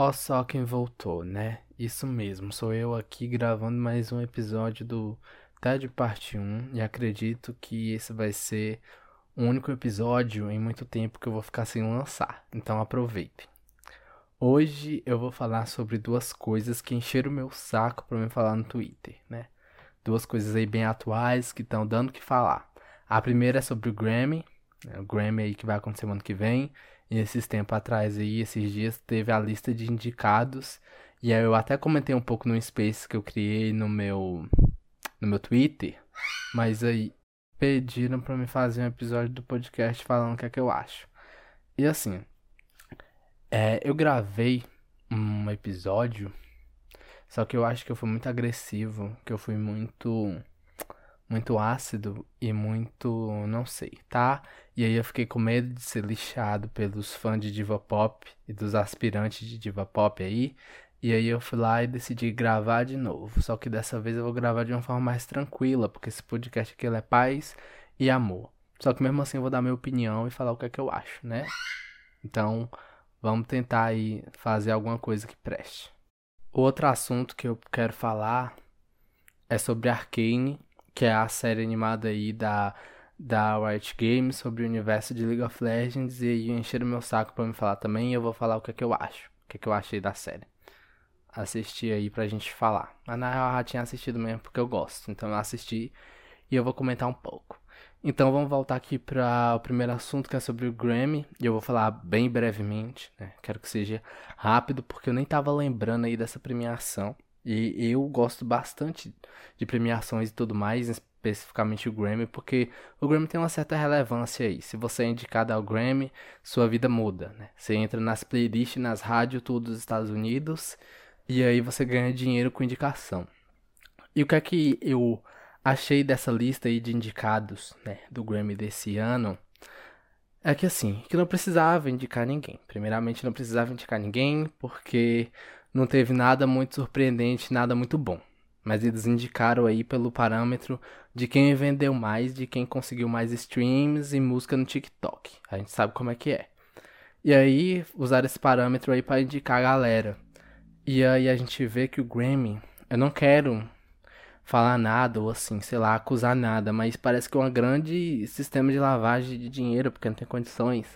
Ó só quem voltou, né? Isso mesmo, sou eu aqui gravando mais um episódio do TED Parte 1 e acredito que esse vai ser o único episódio em muito tempo que eu vou ficar sem lançar, então aproveite. Hoje eu vou falar sobre duas coisas que encheram o meu saco para me falar no Twitter, né? Duas coisas aí bem atuais que estão dando o que falar. A primeira é sobre o Grammy, né? o Grammy aí que vai acontecer ano que vem, esses tempos atrás aí, esses dias, teve a lista de indicados. E aí eu até comentei um pouco no Space que eu criei no meu no meu Twitter, mas aí pediram para me fazer um episódio do podcast falando o que é que eu acho. E assim, é, eu gravei um episódio, só que eu acho que eu fui muito agressivo, que eu fui muito muito ácido e muito, não sei, tá? E aí eu fiquei com medo de ser lixado pelos fãs de diva pop e dos aspirantes de diva pop aí. E aí eu fui lá e decidi gravar de novo. Só que dessa vez eu vou gravar de uma forma mais tranquila, porque esse podcast aqui é paz e amor. Só que mesmo assim eu vou dar minha opinião e falar o que é que eu acho, né? Então, vamos tentar aí fazer alguma coisa que preste. Outro assunto que eu quero falar é sobre Arcane que é a série animada aí da, da Riot Games sobre o universo de League of Legends. E aí encheram meu saco pra me falar também. E eu vou falar o que é que eu acho. O que é que eu achei da série. Assisti aí pra gente falar. Mas na real eu já tinha assistido mesmo porque eu gosto. Então eu assisti e eu vou comentar um pouco. Então vamos voltar aqui para o primeiro assunto que é sobre o Grammy. E eu vou falar bem brevemente, né? Quero que seja rápido porque eu nem tava lembrando aí dessa premiação. E eu gosto bastante de premiações e tudo mais, especificamente o Grammy, porque o Grammy tem uma certa relevância aí. Se você é indicado ao Grammy, sua vida muda, né? Você entra nas playlists, nas rádios, tudo dos Estados Unidos, e aí você ganha dinheiro com indicação. E o que é que eu achei dessa lista aí de indicados, né, do Grammy desse ano? É que assim, que não precisava indicar ninguém. Primeiramente, não precisava indicar ninguém, porque não teve nada muito surpreendente, nada muito bom. Mas eles indicaram aí pelo parâmetro de quem vendeu mais, de quem conseguiu mais streams e música no TikTok. A gente sabe como é que é. E aí usaram esse parâmetro aí para indicar a galera. E aí a gente vê que o Grammy, eu não quero falar nada ou assim, sei lá, acusar nada, mas parece que é um grande sistema de lavagem de dinheiro, porque não tem condições.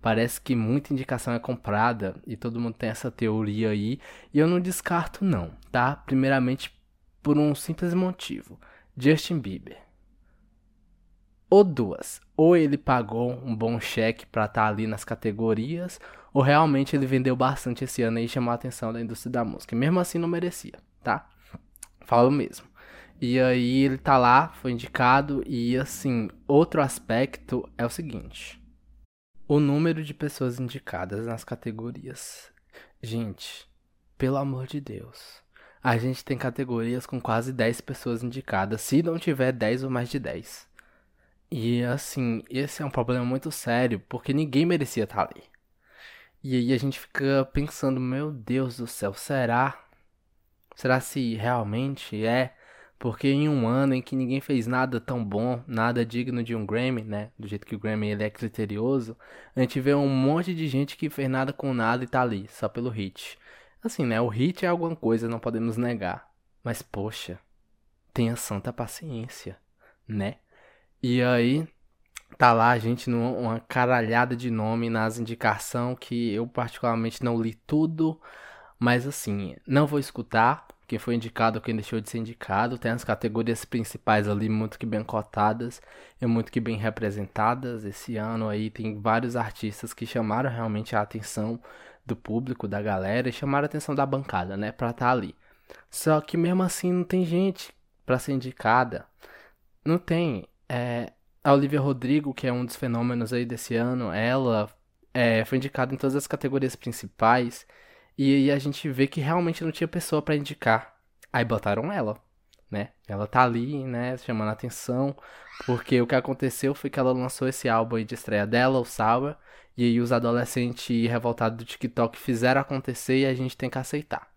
Parece que muita indicação é comprada e todo mundo tem essa teoria aí. E eu não descarto, não, tá? Primeiramente, por um simples motivo: Justin Bieber. Ou duas. Ou ele pagou um bom cheque para estar tá ali nas categorias, ou realmente ele vendeu bastante esse ano e chamou a atenção da indústria da música. Mesmo assim não merecia, tá? Falo mesmo. E aí ele tá lá, foi indicado, e assim, outro aspecto é o seguinte. O número de pessoas indicadas nas categorias. Gente, pelo amor de Deus. A gente tem categorias com quase 10 pessoas indicadas, se não tiver 10 ou mais de 10. E assim, esse é um problema muito sério, porque ninguém merecia estar ali. E aí a gente fica pensando, meu Deus do céu, será? Será se realmente é? Porque em um ano em que ninguém fez nada tão bom, nada digno de um Grammy, né? Do jeito que o Grammy ele é criterioso, a gente vê um monte de gente que fez nada com nada e tá ali, só pelo hit. Assim, né? O hit é alguma coisa, não podemos negar. Mas, poxa, tenha santa paciência, né? E aí, tá lá a gente numa caralhada de nome nas indicação que eu particularmente não li tudo, mas assim, não vou escutar, quem foi indicado, quem deixou de ser indicado. Tem as categorias principais ali muito que bem cotadas e muito que bem representadas. Esse ano aí tem vários artistas que chamaram realmente a atenção do público, da galera, e chamaram a atenção da bancada, né, pra estar tá ali. Só que mesmo assim não tem gente para ser indicada. Não tem. É, a Olivia Rodrigo, que é um dos fenômenos aí desse ano, ela é, foi indicada em todas as categorias principais. E aí a gente vê que realmente não tinha pessoa para indicar. Aí botaram ela, né? Ela tá ali, né, chamando a atenção, porque o que aconteceu foi que ela lançou esse álbum de estreia dela, o Sour, e aí os adolescentes revoltados do TikTok fizeram acontecer e a gente tem que aceitar.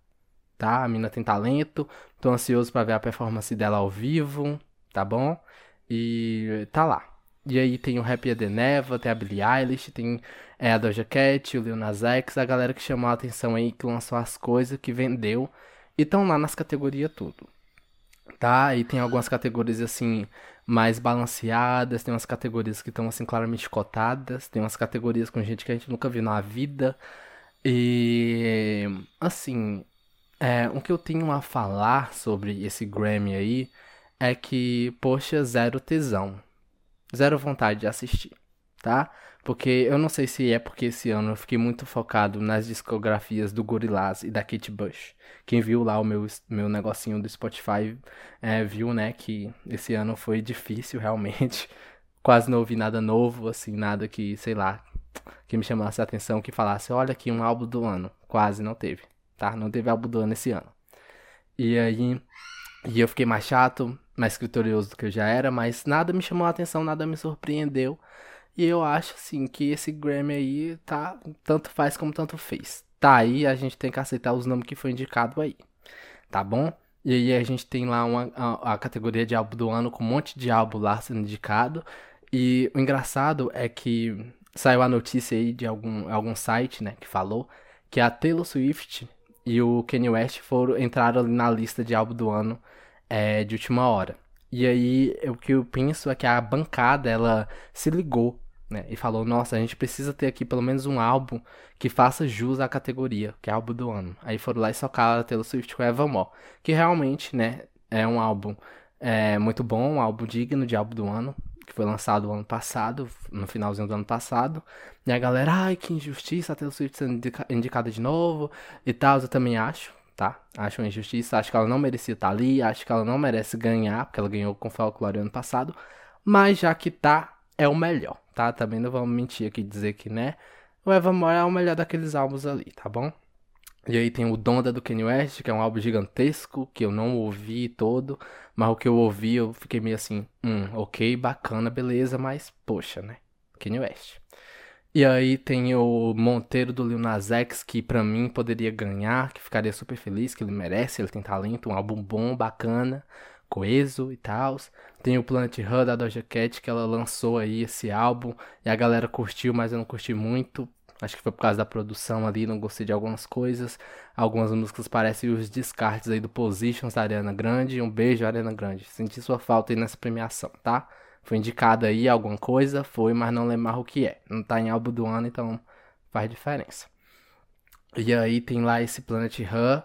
Tá? A mina tem talento, tô ansioso para ver a performance dela ao vivo, tá bom? E tá lá. E aí tem o Happy The Neva, tem a Billie Eilish, tem é, a Doja Cat, o Lil Nas X, a galera que chamou a atenção aí, que lançou as coisas, que vendeu. E estão lá nas categorias tudo. Tá? E tem algumas categorias assim mais balanceadas, tem umas categorias que estão assim claramente cotadas, tem umas categorias com gente que a gente nunca viu na vida. E assim, é, o que eu tenho a falar sobre esse Grammy aí é que, poxa, zero tesão. Zero vontade de assistir, tá? Porque eu não sei se é porque esse ano eu fiquei muito focado nas discografias do Gorillaz e da Kate Bush. Quem viu lá o meu, meu negocinho do Spotify é, viu, né, que esse ano foi difícil realmente. Quase não ouvi nada novo, assim, nada que, sei lá, que me chamasse a atenção, que falasse, olha aqui um álbum do ano. Quase não teve, tá? Não teve álbum do ano esse ano. E aí, e eu fiquei mais chato, mais criterioso do que eu já era, mas nada me chamou a atenção, nada me surpreendeu. E eu acho, assim, que esse Grammy aí tá tanto faz como tanto fez. Tá aí, a gente tem que aceitar os nomes que foi indicado aí. Tá bom? E aí a gente tem lá uma, a, a categoria de álbum do ano com um monte de álbum lá sendo indicado. E o engraçado é que saiu a notícia aí de algum, algum site, né, que falou que a Taylor Swift e o Kanye West foram entraram na lista de álbum do ano é, de última hora. E aí, o que eu penso é que a bancada, ela se ligou, né? E falou, nossa, a gente precisa ter aqui pelo menos um álbum que faça jus à categoria, que é álbum do ano. Aí foram lá e socaram Taylor Swift com Evermore. Que realmente, né, é um álbum é, muito bom, um álbum digno de álbum do ano. Que foi lançado ano passado, no finalzinho do ano passado. E a galera, ai, que injustiça, a Taylor Swift sendo indicada de novo e tal. Eu também acho, tá? Acho uma injustiça, acho que ela não merecia estar ali, acho que ela não merece ganhar, porque ela ganhou com Folklore ano passado, mas já que tá, é o melhor, tá? Também não vamos mentir aqui dizer que, né, o Evermore é o melhor daqueles álbuns ali, tá bom? E aí tem o Donda do Kanye West, que é um álbum gigantesco, que eu não ouvi todo, mas o que eu ouvi eu fiquei meio assim, hum, ok, bacana, beleza, mas poxa, né? Kanye West. E aí tem o Monteiro do Lil Nas X, que pra mim poderia ganhar, que ficaria super feliz, que ele merece, ele tem talento, um álbum bom, bacana, coeso e tal. Tem o Planet Her da Doja Cat, que ela lançou aí esse álbum, e a galera curtiu, mas eu não curti muito. Acho que foi por causa da produção ali, não gostei de algumas coisas. Algumas músicas parecem os descartes aí do Positions da Ariana Grande. Um beijo, Ariana Grande. Senti sua falta aí nessa premiação, tá? Foi indicado aí alguma coisa, foi, mas não lembro o que é. Não tá em álbum do ano, então faz diferença. E aí tem lá esse Planet Her,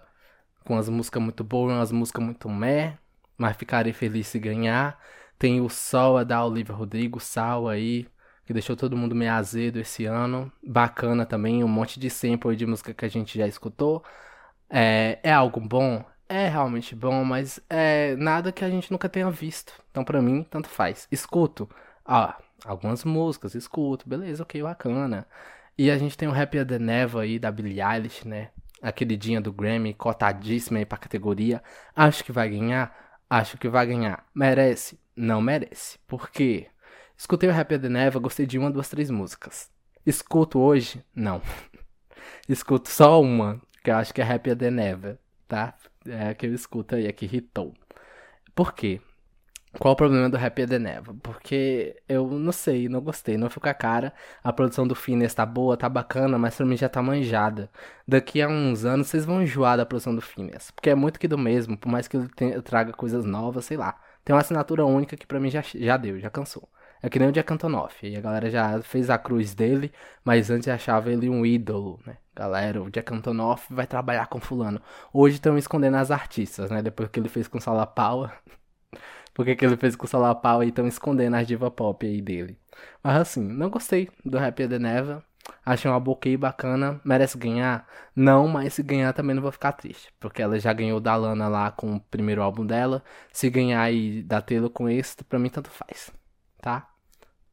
com as músicas muito boas, umas músicas muito meh, mas ficarei feliz se ganhar. Tem o Sol da Olivia Rodrigo, Sal aí, que deixou todo mundo meio azedo esse ano. Bacana também, um monte de sample de música que a gente já escutou. É, é algo bom? é realmente bom, mas é nada que a gente nunca tenha visto. Então, pra mim, tanto faz. Escuto, ah, algumas músicas, escuto, beleza, ok, bacana. E a gente tem o Happy the Never aí da Billie Eilish, né? A queridinha do Grammy, cotadíssima aí pra categoria. Acho que vai ganhar? Acho que vai ganhar. Merece? Não merece. Por quê? Escutei o Happy the Never, gostei de uma, duas, três músicas. Escuto hoje? Não. Escuto só uma, que eu acho que é Happy the Never, tá? é, que eu escuto aí, é que irritou. Por quê? Qual o problema do Happy the Never? Porque eu não sei, não gostei, não fica a cara. A produção do Phineas tá boa, tá bacana, mas pra mim já tá manjada. Daqui a uns anos vocês vão enjoar da produção do Phineas. Porque é muito que do mesmo, por mais que ele traga coisas novas, sei lá. Tem uma assinatura única que pra mim já, já deu, já cansou. É que nem o Jack Antonoff. E a galera já fez a cruz dele, mas antes achava ele um ídolo, né? Galera, o Jack vai trabalhar com fulano. Hoje estão escondendo as artistas, né? Depois que ele fez com Sala Power. Porque que ele fez com Sala Power e estão escondendo as diva pop aí dele. Mas assim, não gostei do Happy the Never. Achei uma boquei bacana. Merece ganhar? Não, mas se ganhar também não vou ficar triste. Porque ela já ganhou da Lana lá com o primeiro álbum dela. Se ganhar e da Taylor com esse, pra mim tanto faz tá?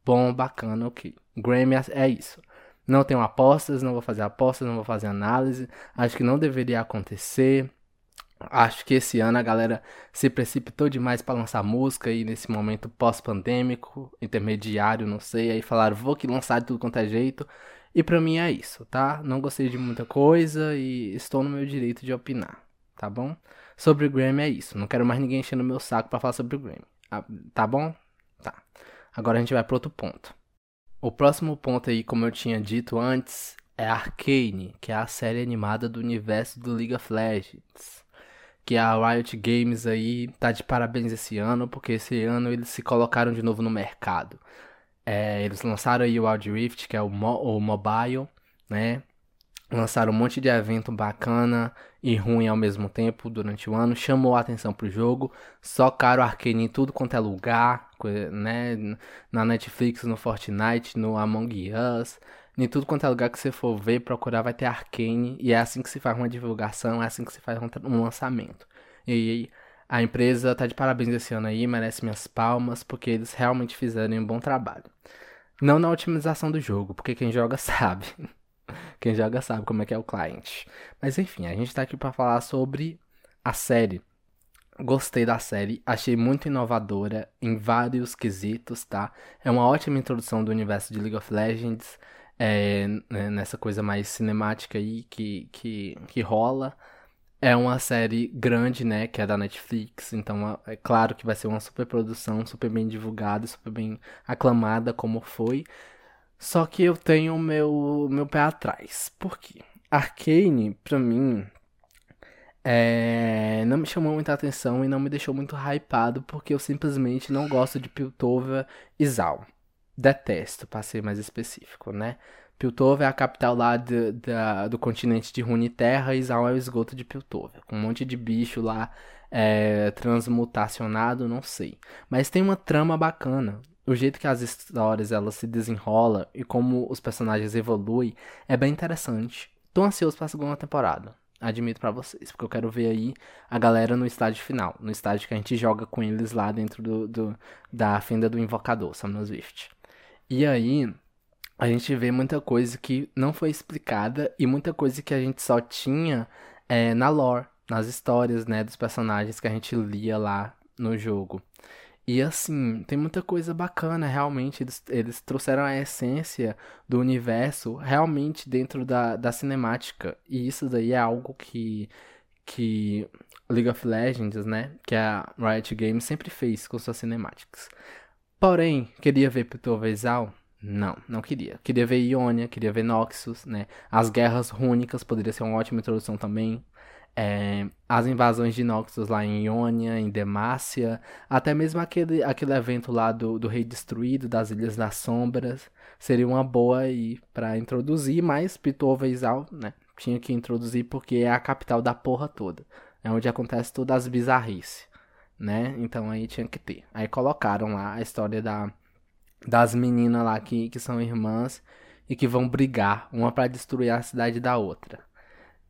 Bom, bacana, ok. Grammy é isso. Não tenho apostas, não vou fazer apostas, não vou fazer análise. Acho que não deveria acontecer. Acho que esse ano a galera se precipitou demais para lançar música aí nesse momento pós-pandêmico, intermediário, não sei. Aí falaram, vou que lançar de tudo quanto é jeito. E pra mim é isso, tá? Não gostei de muita coisa e estou no meu direito de opinar, tá bom? Sobre o Grammy é isso. Não quero mais ninguém enchendo meu saco para falar sobre o Grammy. Ah, tá bom? Agora a gente vai para outro ponto. O próximo ponto aí, como eu tinha dito antes, é Arcane, que é a série animada do universo do League of Legends. Que a Riot Games aí tá de parabéns esse ano, porque esse ano eles se colocaram de novo no mercado. É, eles lançaram aí o Wild Rift, que é o, mo o mobile, né? Lançaram um monte de evento bacana e ruim ao mesmo tempo durante o ano. Chamou a atenção pro jogo. Socaram Arcane em tudo quanto é lugar, né? Na Netflix, no Fortnite, no Among Us. Em tudo quanto é lugar que você for ver, procurar, vai ter Arcane. E é assim que se faz uma divulgação, é assim que se faz um lançamento. E a empresa tá de parabéns esse ano aí, merece minhas palmas, porque eles realmente fizeram um bom trabalho. Não na otimização do jogo, porque quem joga sabe. Quem joga sabe como é que é o cliente. Mas enfim, a gente tá aqui para falar sobre a série. Gostei da série, achei muito inovadora em vários quesitos, tá? É uma ótima introdução do universo de League of Legends, é, né, nessa coisa mais cinemática aí que, que, que rola. É uma série grande, né, que é da Netflix, então é, claro que vai ser uma super produção, super bem divulgada, super bem aclamada como foi. Só que eu tenho meu meu pé atrás. Por quê? Arcane, pra mim, é... não me chamou muita atenção e não me deixou muito hypado porque eu simplesmente não gosto de Piltover e Zal. Detesto, para ser mais específico, né? Piltover é a capital lá do, da, do continente de Runeterra e Zal é o esgoto de Piltover. Com um monte de bicho lá é, transmutacionado, não sei. Mas tem uma trama bacana o jeito que as histórias elas se desenrolam e como os personagens evoluem é bem interessante. Tô ansioso pra segunda temporada. Admito para vocês, porque eu quero ver aí a galera no estágio final, no estágio que a gente joga com eles lá dentro do, do da fenda do invocador, Samuel Swift. E aí, a gente vê muita coisa que não foi explicada e muita coisa que a gente só tinha é, na lore, nas histórias, né, dos personagens que a gente lia lá no jogo. E assim, tem muita coisa bacana, realmente. Eles, eles trouxeram a essência do universo realmente dentro da, da cinemática. E isso daí é algo que, que League of Legends, né? Que a Riot Games sempre fez com suas cinemáticas. Porém, queria ver Pitovezal? Não, não queria. Queria ver Ionia, queria ver Noxus, né? As guerras rúnicas poderia ser uma ótima introdução também é, as invasões de Noxus lá em Ionia, em Demacia, até mesmo aquele, aquele evento lá do, do Rei Destruído, das Ilhas das Sombras, seria uma boa aí para introduzir, mas Pitor Veizal, né, tinha que introduzir porque é a capital da porra toda, é onde acontece todas as bizarrices, né, então aí tinha que ter. Aí colocaram lá a história da, das meninas lá que, que são irmãs e que vão brigar, uma para destruir a cidade da outra.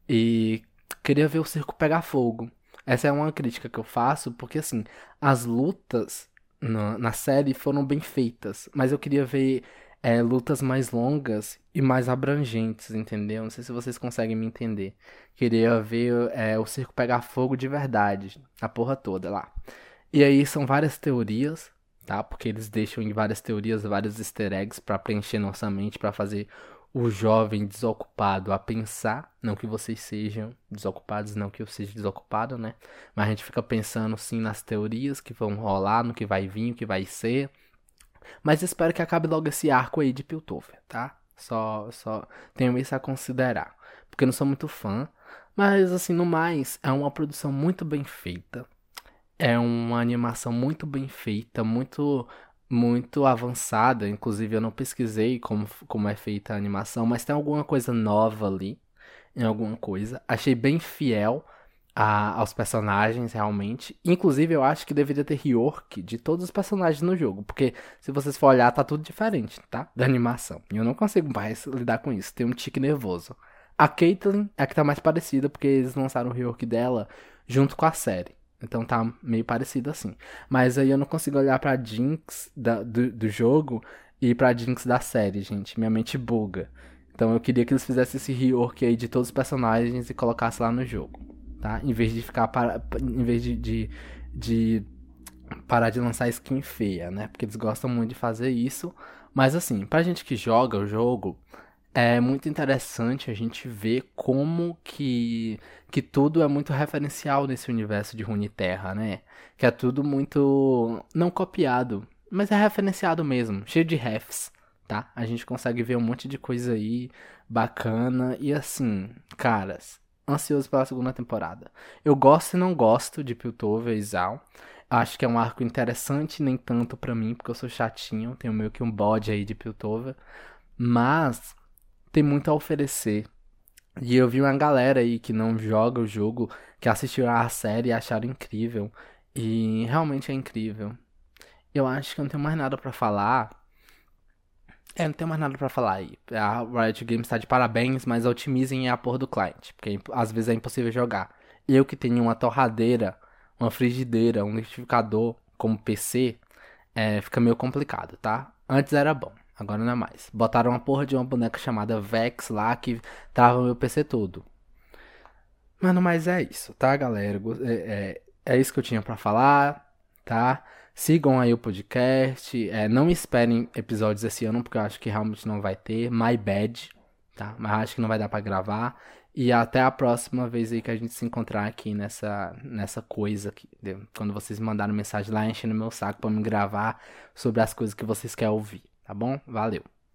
E queria ver o circo pegar fogo. Essa é uma crítica que eu faço, porque assim, as lutas na, na série foram bem feitas, mas eu queria ver é, lutas mais longas e mais abrangentes, entendeu? Não sei se vocês conseguem me entender. Queria ver é, o circo pegar fogo de verdade, a porra toda lá. E aí são várias teorias, tá? Porque eles deixam em várias teorias vários easter eggs para preencher nossa mente, para fazer o jovem desocupado a pensar, não que vocês sejam desocupados, não que eu seja desocupado, né? Mas a gente fica pensando sim nas teorias que vão rolar, no que vai vir, o que vai ser. Mas espero que acabe logo esse arco aí de Piltover, tá? Só, só tenho isso a considerar. Porque eu não sou muito fã. Mas, assim, no mais, é uma produção muito bem feita. É uma animação muito bem feita, muito muito avançada. Inclusive, eu não pesquisei como, como é feita a animação, mas tem alguma coisa nova ali, em alguma coisa. Achei bem fiel a, aos personagens, realmente. Inclusive, eu acho que deveria ter rework de todos os personagens no jogo, porque se vocês for olhar, tá tudo diferente, tá? Da animação. E eu não consigo mais lidar com isso, tem um tique nervoso. A Caitlyn é a que tá mais parecida, porque eles lançaram o rework dela junto com a série. Então tá meio parecido assim. Mas aí eu não consigo olhar pra Jinx da, do, do jogo e pra Jinx da série, gente. Minha mente buga. Então eu queria que eles fizessem esse rework aí de todos os personagens e colocassem lá no jogo, tá? Em vez de ficar para, em vez de, de, de parar de lançar skin feia, né? Porque eles gostam muito de fazer isso. Mas assim, pra gente que joga o jogo, é muito interessante a gente ver como que, que tudo é muito referencial nesse universo de Runeterra, né? Que é tudo muito não copiado, mas é referenciado mesmo, cheio de refs, tá? A gente consegue ver um monte de coisa aí bacana e assim, caras, ansioso pela segunda temporada. Eu gosto e não gosto de Piltover e Zal. Acho que é um arco interessante, nem tanto para mim, porque eu sou chatinho, tenho meio que um bode aí de Piltover, mas tem muito a oferecer. E eu vi uma galera aí que não joga o jogo, que assistiu a série e acharam incrível. E realmente é incrível. Eu acho que eu não tenho mais nada para falar. É, não tenho mais nada para falar aí. A Riot Games tá de parabéns, mas otimizem a porra do cliente, porque às vezes é impossível jogar. Eu que tenho uma torradeira, uma frigideira, um liquidificador como PC, é, fica meio complicado, tá? Antes era bom, agora não é mais. Botaram uma porra de uma boneca chamada Vex lá que trava meu PC todo. Mano, mas é isso, tá, galera? É, é, é isso que eu tinha para falar, tá? Sigam aí o podcast. É, não esperem episódios esse ano, porque eu acho que realmente não vai ter. My bad, tá? Mas acho que não vai dar para gravar. E até a próxima vez aí que a gente se encontrar aqui nessa, nessa coisa. Aqui, quando vocês mandaram mensagem lá enchendo meu saco para me gravar sobre as coisas que vocês querem ouvir, tá bom? Valeu!